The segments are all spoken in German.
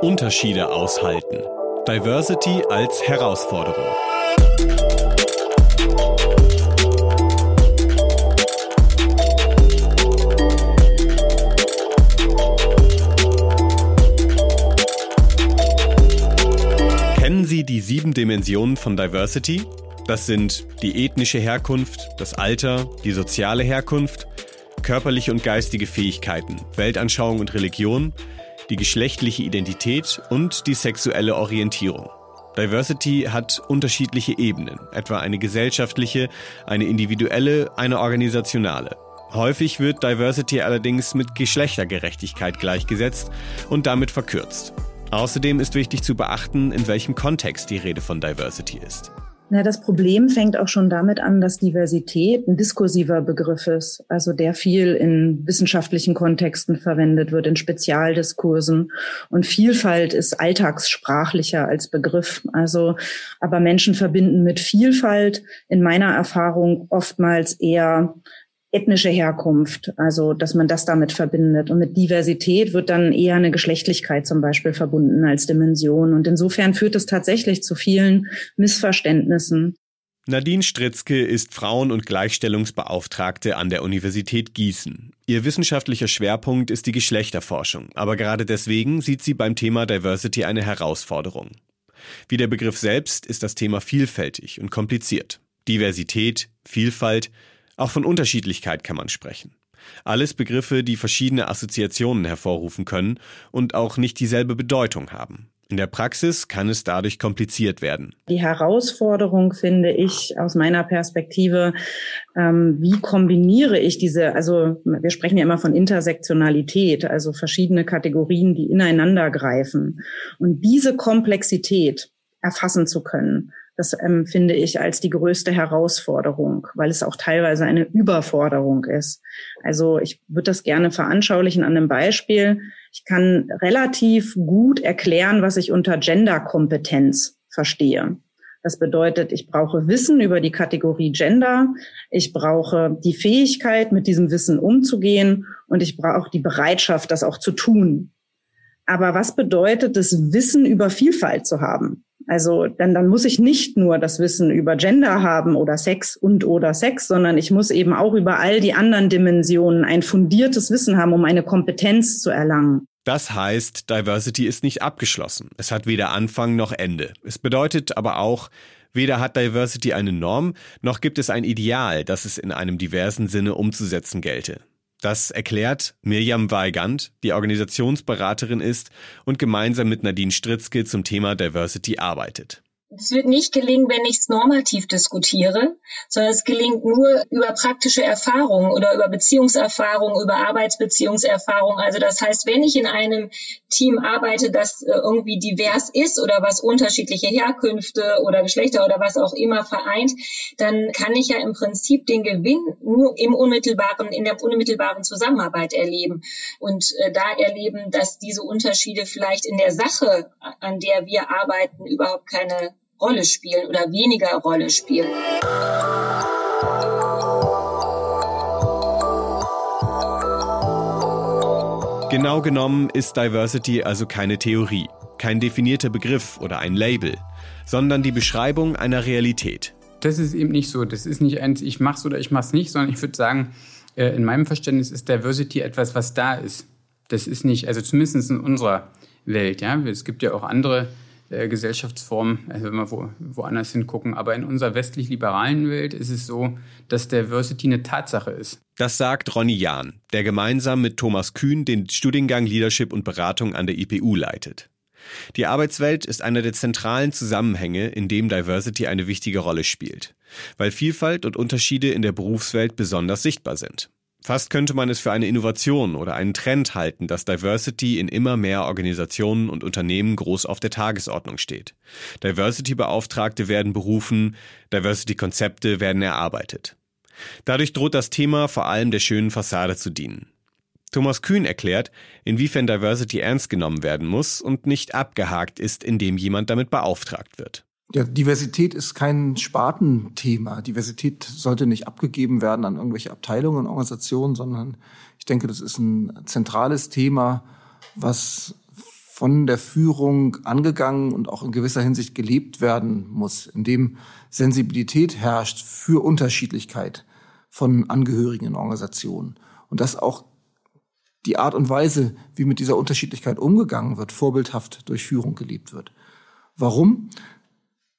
Unterschiede aushalten. Diversity als Herausforderung. Kennen Sie die sieben Dimensionen von Diversity? Das sind die ethnische Herkunft, das Alter, die soziale Herkunft, körperliche und geistige Fähigkeiten, Weltanschauung und Religion, die geschlechtliche Identität und die sexuelle Orientierung. Diversity hat unterschiedliche Ebenen, etwa eine gesellschaftliche, eine individuelle, eine organisationale. Häufig wird Diversity allerdings mit Geschlechtergerechtigkeit gleichgesetzt und damit verkürzt. Außerdem ist wichtig zu beachten, in welchem Kontext die Rede von Diversity ist. Na, das Problem fängt auch schon damit an, dass Diversität ein diskursiver Begriff ist, also der viel in wissenschaftlichen Kontexten verwendet wird, in Spezialdiskursen. Und Vielfalt ist alltagssprachlicher als Begriff. Also, aber Menschen verbinden mit Vielfalt in meiner Erfahrung oftmals eher ethnische Herkunft, also dass man das damit verbindet. Und mit Diversität wird dann eher eine Geschlechtlichkeit zum Beispiel verbunden als Dimension. Und insofern führt es tatsächlich zu vielen Missverständnissen. Nadine Stritzke ist Frauen- und Gleichstellungsbeauftragte an der Universität Gießen. Ihr wissenschaftlicher Schwerpunkt ist die Geschlechterforschung, aber gerade deswegen sieht sie beim Thema Diversity eine Herausforderung. Wie der Begriff selbst ist das Thema vielfältig und kompliziert. Diversität, Vielfalt, auch von Unterschiedlichkeit kann man sprechen. Alles Begriffe, die verschiedene Assoziationen hervorrufen können und auch nicht dieselbe Bedeutung haben. In der Praxis kann es dadurch kompliziert werden. Die Herausforderung finde ich aus meiner Perspektive, ähm, wie kombiniere ich diese, also wir sprechen ja immer von Intersektionalität, also verschiedene Kategorien, die ineinander greifen. Und diese Komplexität erfassen zu können. Das empfinde ähm, ich als die größte Herausforderung, weil es auch teilweise eine Überforderung ist. Also ich würde das gerne veranschaulichen an einem Beispiel. Ich kann relativ gut erklären, was ich unter Genderkompetenz verstehe. Das bedeutet, ich brauche Wissen über die Kategorie Gender, ich brauche die Fähigkeit, mit diesem Wissen umzugehen und ich brauche die Bereitschaft, das auch zu tun. Aber was bedeutet es, Wissen über Vielfalt zu haben? Also dann, dann muss ich nicht nur das Wissen über Gender haben oder Sex und oder Sex, sondern ich muss eben auch über all die anderen Dimensionen ein fundiertes Wissen haben, um eine Kompetenz zu erlangen. Das heißt, Diversity ist nicht abgeschlossen. Es hat weder Anfang noch Ende. Es bedeutet aber auch, weder hat Diversity eine Norm, noch gibt es ein Ideal, das es in einem diversen Sinne umzusetzen gelte. Das erklärt Mirjam Weigand, die Organisationsberaterin ist und gemeinsam mit Nadine Stritzke zum Thema Diversity arbeitet. Es wird nicht gelingen, wenn ich es normativ diskutiere, sondern es gelingt nur über praktische Erfahrungen oder über Beziehungserfahrungen, über Arbeitsbeziehungserfahrungen. Also das heißt, wenn ich in einem Team arbeite, das äh, irgendwie divers ist oder was unterschiedliche Herkünfte oder Geschlechter oder was auch immer vereint, dann kann ich ja im Prinzip den Gewinn nur im unmittelbaren, in der unmittelbaren Zusammenarbeit erleben und äh, da erleben, dass diese Unterschiede vielleicht in der Sache, an der wir arbeiten, überhaupt keine Rolle spielen oder weniger Rolle spielen. Genau genommen ist Diversity also keine Theorie, kein definierter Begriff oder ein Label, sondern die Beschreibung einer Realität. Das ist eben nicht so. Das ist nicht eins, ich mach's oder ich mach's nicht, sondern ich würde sagen, äh, in meinem Verständnis ist Diversity etwas, was da ist. Das ist nicht, also zumindest in unserer Welt, ja. Es gibt ja auch andere äh, Gesellschaftsform, also wenn wir wo, woanders hingucken. Aber in unserer westlich-liberalen Welt ist es so, dass Diversity eine Tatsache ist. Das sagt Ronny Jahn, der gemeinsam mit Thomas Kühn den Studiengang Leadership und Beratung an der IPU leitet. Die Arbeitswelt ist einer der zentralen Zusammenhänge, in dem Diversity eine wichtige Rolle spielt, weil Vielfalt und Unterschiede in der Berufswelt besonders sichtbar sind. Fast könnte man es für eine Innovation oder einen Trend halten, dass Diversity in immer mehr Organisationen und Unternehmen groß auf der Tagesordnung steht. Diversity-Beauftragte werden berufen, Diversity-Konzepte werden erarbeitet. Dadurch droht das Thema vor allem der schönen Fassade zu dienen. Thomas Kühn erklärt, inwiefern Diversity ernst genommen werden muss und nicht abgehakt ist, indem jemand damit beauftragt wird. Ja, Diversität ist kein Spartenthema. Diversität sollte nicht abgegeben werden an irgendwelche Abteilungen und Organisationen, sondern ich denke, das ist ein zentrales Thema, was von der Führung angegangen und auch in gewisser Hinsicht gelebt werden muss, indem Sensibilität herrscht für Unterschiedlichkeit von Angehörigen in Organisationen und dass auch die Art und Weise, wie mit dieser Unterschiedlichkeit umgegangen wird, vorbildhaft durch Führung gelebt wird. Warum?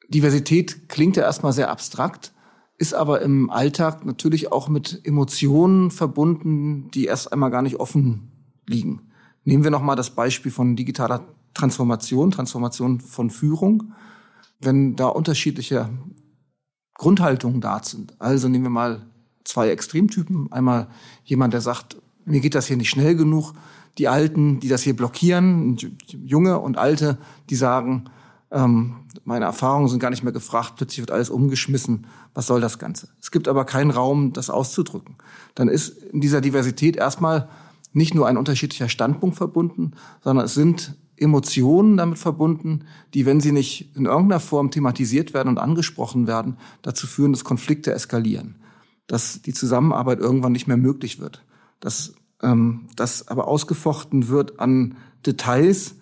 Diversität klingt ja erstmal sehr abstrakt, ist aber im Alltag natürlich auch mit Emotionen verbunden, die erst einmal gar nicht offen liegen. Nehmen wir nochmal das Beispiel von digitaler Transformation, Transformation von Führung. Wenn da unterschiedliche Grundhaltungen da sind, also nehmen wir mal zwei Extremtypen. Einmal jemand, der sagt, mir geht das hier nicht schnell genug. Die Alten, die das hier blockieren, Junge und Alte, die sagen, ähm, meine Erfahrungen sind gar nicht mehr gefragt, plötzlich wird alles umgeschmissen. Was soll das Ganze? Es gibt aber keinen Raum, das auszudrücken. Dann ist in dieser Diversität erstmal nicht nur ein unterschiedlicher Standpunkt verbunden, sondern es sind Emotionen damit verbunden, die, wenn sie nicht in irgendeiner Form thematisiert werden und angesprochen werden, dazu führen, dass Konflikte eskalieren, dass die Zusammenarbeit irgendwann nicht mehr möglich wird, dass ähm, das aber ausgefochten wird an Details,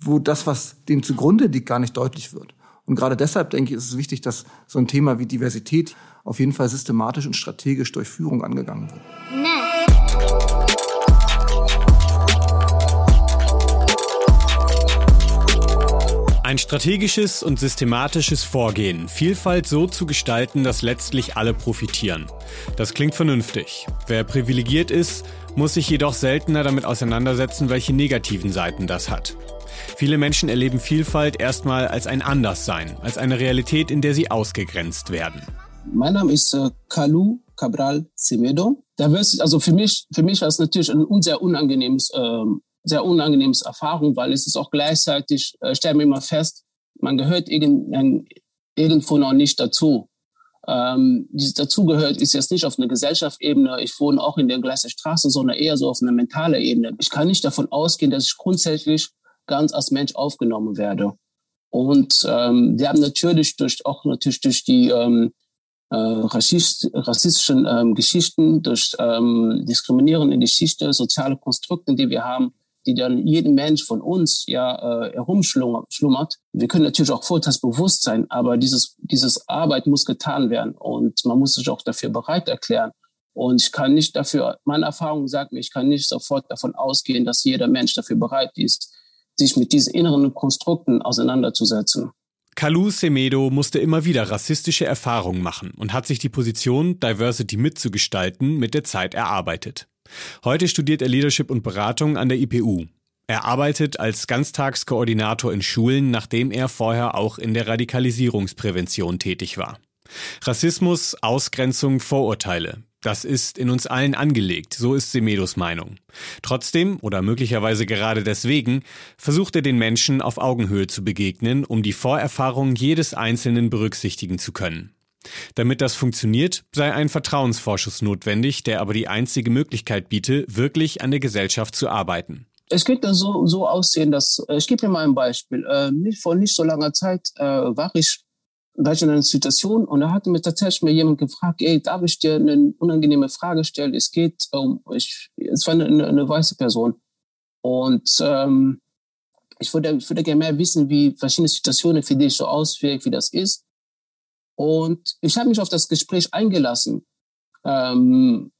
wo das, was dem zugrunde liegt, gar nicht deutlich wird. Und gerade deshalb denke ich, ist es wichtig, dass so ein Thema wie Diversität auf jeden Fall systematisch und strategisch durch Führung angegangen wird. Nee. Ein strategisches und systematisches Vorgehen, Vielfalt so zu gestalten, dass letztlich alle profitieren. Das klingt vernünftig. Wer privilegiert ist, muss sich jedoch seltener damit auseinandersetzen, welche negativen Seiten das hat. Viele Menschen erleben Vielfalt erstmal als ein Anderssein, als eine Realität, in der sie ausgegrenzt werden. Mein Name ist äh, Kalu Cabral Semedo. Also für mich, für mich war es natürlich ein sehr unangenehmes ähm, sehr unangenehmes Erfahrung, weil es ist auch gleichzeitig, äh, stellen wir immer fest, man gehört irgend, irgendwo noch nicht dazu. Ähm, dieses dazugehört ist jetzt nicht auf einer Gesellschaftsebene, ich wohne auch in der gleichen Straße, sondern eher so auf einer mentalen Ebene. Ich kann nicht davon ausgehen, dass ich grundsätzlich ganz als Mensch aufgenommen werde. Und ähm, wir haben natürlich durch auch natürlich durch die ähm, äh, rassist, rassistischen ähm, Geschichten, durch ähm, diskriminierende Geschichte, soziale Konstrukte, die wir haben, die dann jeden Mensch von uns ja äh, herumschlummert. Wir können natürlich auch vorteilsbewusst sein, aber dieses, dieses Arbeit muss getan werden und man muss sich auch dafür bereit erklären. Und ich kann nicht dafür, meine Erfahrung sagt mir, ich kann nicht sofort davon ausgehen, dass jeder Mensch dafür bereit ist, sich mit diesen inneren Konstrukten auseinanderzusetzen. Kalu Semedo musste immer wieder rassistische Erfahrungen machen und hat sich die Position, Diversity mitzugestalten, mit der Zeit erarbeitet. Heute studiert er Leadership und Beratung an der IPU. Er arbeitet als Ganztagskoordinator in Schulen, nachdem er vorher auch in der Radikalisierungsprävention tätig war. Rassismus, Ausgrenzung, Vorurteile. Das ist in uns allen angelegt, so ist Semedos Meinung. Trotzdem, oder möglicherweise gerade deswegen, versucht er den Menschen auf Augenhöhe zu begegnen, um die Vorerfahrung jedes Einzelnen berücksichtigen zu können. Damit das funktioniert, sei ein Vertrauensvorschuss notwendig, der aber die einzige Möglichkeit biete, wirklich an der Gesellschaft zu arbeiten. Es könnte so, so aussehen, dass, äh, ich gebe dir mal ein Beispiel. Äh, nicht, vor nicht so langer Zeit äh, war, ich, war ich in einer Situation und da hat mir tatsächlich mir jemand gefragt, ey, darf ich dir eine unangenehme Frage stellen? Es geht um, ich, es war eine, eine, weiße Person. Und ähm, ich würde, ich würde gerne mehr wissen, wie verschiedene Situationen für dich so auswirken, wie das ist. Und ich habe mich auf das Gespräch eingelassen. Ähm,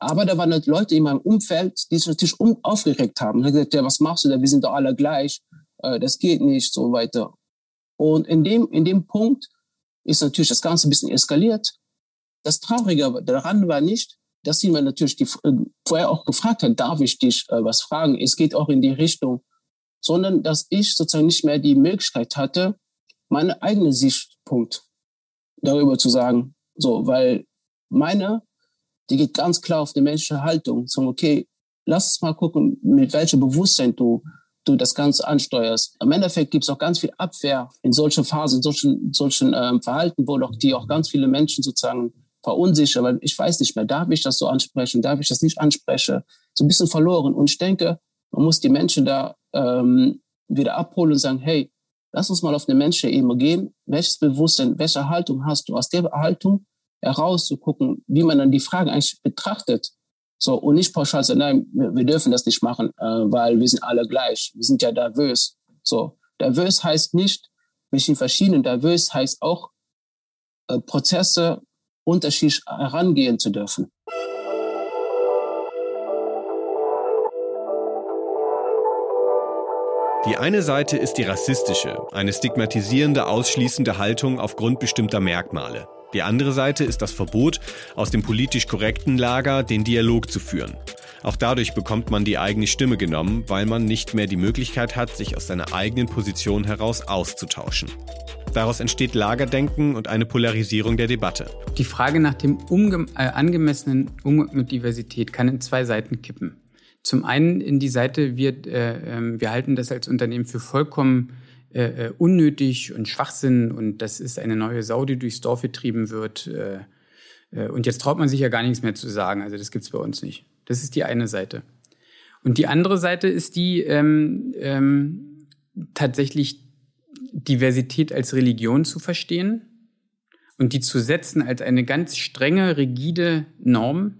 aber da waren halt Leute in meinem Umfeld, die sich natürlich aufgeregt haben. Ich habe gesagt, ja, was machst du da? Wir sind doch alle gleich. Äh, das geht nicht, so weiter. Und in dem, in dem Punkt ist natürlich das Ganze ein bisschen eskaliert. Das Traurige daran war nicht, dass sie mir natürlich die, äh, vorher auch gefragt hat, darf ich dich äh, was fragen? Es geht auch in die Richtung, sondern dass ich sozusagen nicht mehr die Möglichkeit hatte, meine eigene Sichtpunkt darüber zu sagen. So, weil meine, die geht ganz klar auf die menschliche Haltung. So, okay, lass uns mal gucken, mit welchem Bewusstsein du, du das Ganze ansteuerst. Im Endeffekt gibt es auch ganz viel Abwehr in solchen Phasen, in solchen, solchen ähm, Verhalten, wo doch die auch ganz viele Menschen sozusagen verunsichern, weil ich weiß nicht mehr, darf ich das so ansprechen, darf ich das nicht ansprechen, so ein bisschen verloren. Und ich denke, man muss die Menschen da ähm, wieder abholen und sagen, hey, Lass uns mal auf eine Menschenebene gehen. Welches Bewusstsein, welche Haltung hast du? Aus der Haltung herauszugucken, wie man dann die Frage eigentlich betrachtet. So, und nicht pauschal sagen, nein, wir, dürfen das nicht machen, äh, weil wir sind alle gleich. Wir sind ja divers. So, divers heißt nicht, wir sind verschieden. Divers heißt auch, äh, Prozesse unterschiedlich herangehen zu dürfen. Die eine Seite ist die rassistische, eine stigmatisierende, ausschließende Haltung aufgrund bestimmter Merkmale. Die andere Seite ist das Verbot, aus dem politisch korrekten Lager den Dialog zu führen. Auch dadurch bekommt man die eigene Stimme genommen, weil man nicht mehr die Möglichkeit hat, sich aus seiner eigenen Position heraus auszutauschen. Daraus entsteht Lagerdenken und eine Polarisierung der Debatte. Die Frage nach dem äh, angemessenen Umgang mit Diversität kann in zwei Seiten kippen. Zum einen in die Seite, wir, äh, ähm, wir halten das als Unternehmen für vollkommen äh, äh, unnötig und Schwachsinn und das ist eine neue Sau, die durchs Dorf getrieben wird. Äh, äh, und jetzt traut man sich ja gar nichts mehr zu sagen. Also das gibt's bei uns nicht. Das ist die eine Seite. Und die andere Seite ist die ähm, ähm, tatsächlich Diversität als Religion zu verstehen und die zu setzen als eine ganz strenge, rigide Norm,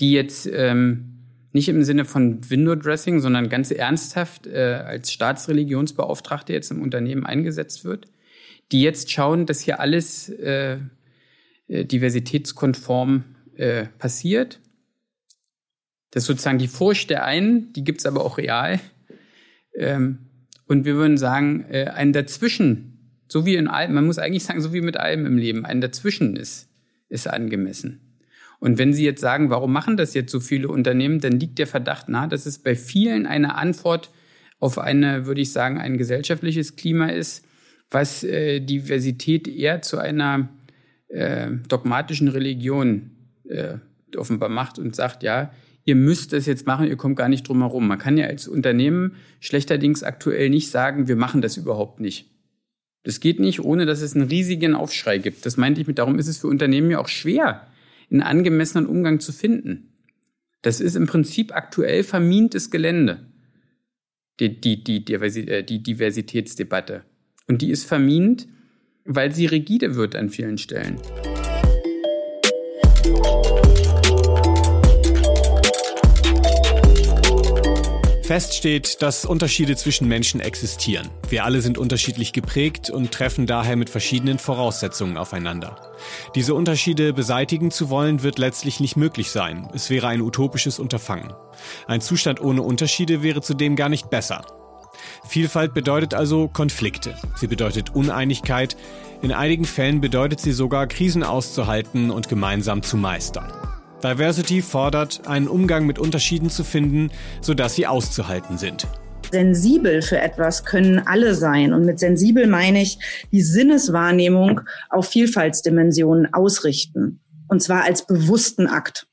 die jetzt ähm, nicht im Sinne von Window-Dressing, sondern ganz ernsthaft äh, als Staatsreligionsbeauftragte jetzt im Unternehmen eingesetzt wird, die jetzt schauen, dass hier alles äh, äh, diversitätskonform äh, passiert. Das ist sozusagen die Furcht der einen, die gibt es aber auch real. Ähm, und wir würden sagen, äh, ein Dazwischen, so wie in allem, man muss eigentlich sagen, so wie mit allem im Leben, ein Dazwischen ist, ist angemessen. Und wenn Sie jetzt sagen, warum machen das jetzt so viele Unternehmen, dann liegt der Verdacht nahe, dass es bei vielen eine Antwort auf eine, würde ich sagen, ein gesellschaftliches Klima ist, was äh, Diversität eher zu einer äh, dogmatischen Religion äh, offenbar macht und sagt, ja, ihr müsst das jetzt machen, ihr kommt gar nicht drum herum. Man kann ja als Unternehmen schlechterdings aktuell nicht sagen, wir machen das überhaupt nicht. Das geht nicht, ohne dass es einen riesigen Aufschrei gibt. Das meinte ich mit, darum ist es für Unternehmen ja auch schwer, einen angemessenen Umgang zu finden. Das ist im Prinzip aktuell vermintes Gelände, die, die, die, äh, die Diversitätsdebatte. Und die ist vermint, weil sie rigide wird an vielen Stellen. Fest steht, dass Unterschiede zwischen Menschen existieren. Wir alle sind unterschiedlich geprägt und treffen daher mit verschiedenen Voraussetzungen aufeinander. Diese Unterschiede beseitigen zu wollen, wird letztlich nicht möglich sein. Es wäre ein utopisches Unterfangen. Ein Zustand ohne Unterschiede wäre zudem gar nicht besser. Vielfalt bedeutet also Konflikte. Sie bedeutet Uneinigkeit. In einigen Fällen bedeutet sie sogar, Krisen auszuhalten und gemeinsam zu meistern. Diversity fordert, einen Umgang mit Unterschieden zu finden, sodass sie auszuhalten sind. Sensibel für etwas können alle sein. Und mit sensibel meine ich die Sinneswahrnehmung auf Vielfaltsdimensionen ausrichten. Und zwar als bewussten Akt.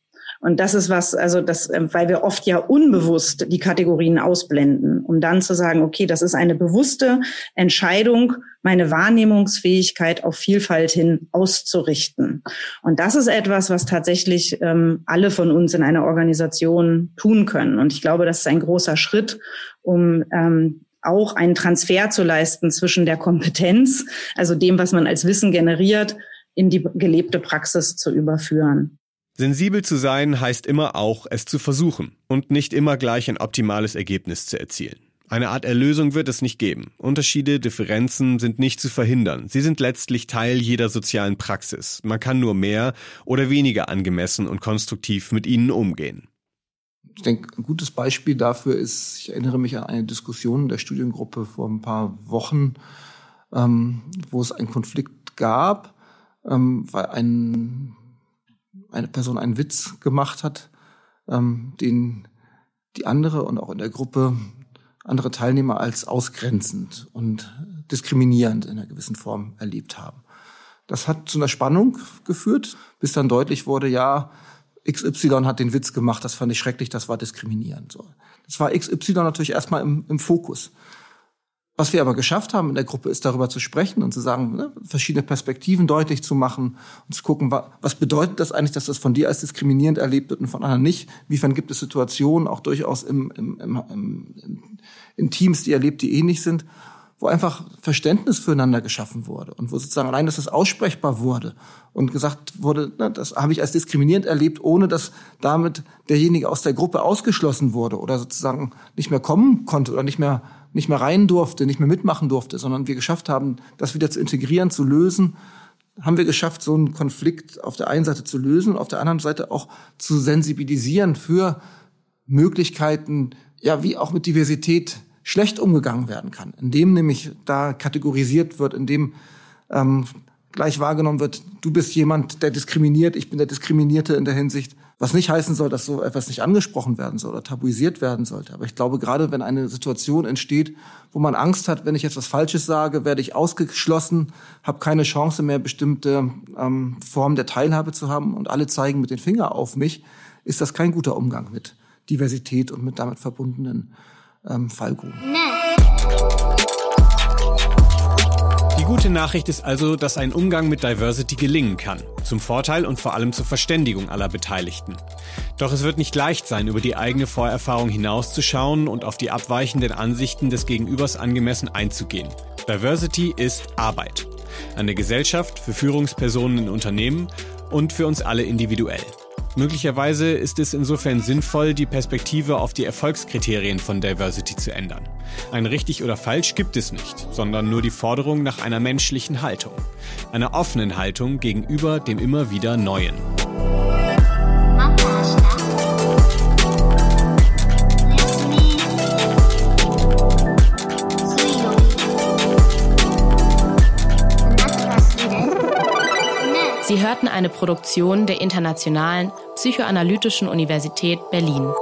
Und das ist was, also das, ähm, weil wir oft ja unbewusst die Kategorien ausblenden, um dann zu sagen, okay, das ist eine bewusste Entscheidung, meine Wahrnehmungsfähigkeit auf Vielfalt hin auszurichten. Und das ist etwas, was tatsächlich ähm, alle von uns in einer Organisation tun können. Und ich glaube, das ist ein großer Schritt, um ähm, auch einen Transfer zu leisten zwischen der Kompetenz, also dem, was man als Wissen generiert, in die gelebte Praxis zu überführen. Sensibel zu sein heißt immer auch, es zu versuchen und nicht immer gleich ein optimales Ergebnis zu erzielen. Eine Art Erlösung wird es nicht geben. Unterschiede, Differenzen sind nicht zu verhindern. Sie sind letztlich Teil jeder sozialen Praxis. Man kann nur mehr oder weniger angemessen und konstruktiv mit ihnen umgehen. Ich denke, ein gutes Beispiel dafür ist, ich erinnere mich an eine Diskussion der Studiengruppe vor ein paar Wochen, ähm, wo es einen Konflikt gab, ähm, weil ein eine Person einen Witz gemacht hat, ähm, den die andere und auch in der Gruppe andere Teilnehmer als ausgrenzend und diskriminierend in einer gewissen Form erlebt haben. Das hat zu einer Spannung geführt, bis dann deutlich wurde, ja, XY hat den Witz gemacht, das fand ich schrecklich, das war diskriminierend. Das war XY natürlich erstmal im, im Fokus. Was wir aber geschafft haben in der Gruppe, ist darüber zu sprechen und zu sagen, ne, verschiedene Perspektiven deutlich zu machen und zu gucken, was bedeutet das eigentlich, dass das von dir als diskriminierend erlebt wird und von anderen nicht? Inwiefern gibt es Situationen auch durchaus im, im, im, in Teams, die erlebt, die ähnlich sind, wo einfach Verständnis füreinander geschaffen wurde und wo sozusagen allein, dass das aussprechbar wurde und gesagt wurde, na, das habe ich als diskriminierend erlebt, ohne dass damit derjenige aus der Gruppe ausgeschlossen wurde oder sozusagen nicht mehr kommen konnte oder nicht mehr nicht mehr rein durfte, nicht mehr mitmachen durfte, sondern wir geschafft haben, das wieder zu integrieren, zu lösen, haben wir geschafft, so einen Konflikt auf der einen Seite zu lösen auf der anderen Seite auch zu sensibilisieren für Möglichkeiten, ja, wie auch mit Diversität schlecht umgegangen werden kann, indem nämlich da kategorisiert wird, indem ähm, gleich wahrgenommen wird, du bist jemand, der diskriminiert, ich bin der Diskriminierte in der Hinsicht, was nicht heißen soll, dass so etwas nicht angesprochen werden soll oder tabuisiert werden sollte. Aber ich glaube, gerade wenn eine Situation entsteht, wo man Angst hat, wenn ich jetzt was Falsches sage, werde ich ausgeschlossen, habe keine Chance mehr, bestimmte ähm, Formen der Teilhabe zu haben und alle zeigen mit den Finger auf mich, ist das kein guter Umgang mit Diversität und mit damit verbundenen ähm, Fallgruben. Die gute Nachricht ist also, dass ein Umgang mit Diversity gelingen kann. Zum Vorteil und vor allem zur Verständigung aller Beteiligten. Doch es wird nicht leicht sein, über die eigene Vorerfahrung hinauszuschauen und auf die abweichenden Ansichten des Gegenübers angemessen einzugehen. Diversity ist Arbeit. An der Gesellschaft, für Führungspersonen in Unternehmen und für uns alle individuell. Möglicherweise ist es insofern sinnvoll, die Perspektive auf die Erfolgskriterien von Diversity zu ändern. Ein richtig oder falsch gibt es nicht, sondern nur die Forderung nach einer menschlichen Haltung. Einer offenen Haltung gegenüber dem immer wieder Neuen. Sie hörten eine Produktion der Internationalen Psychoanalytischen Universität Berlin.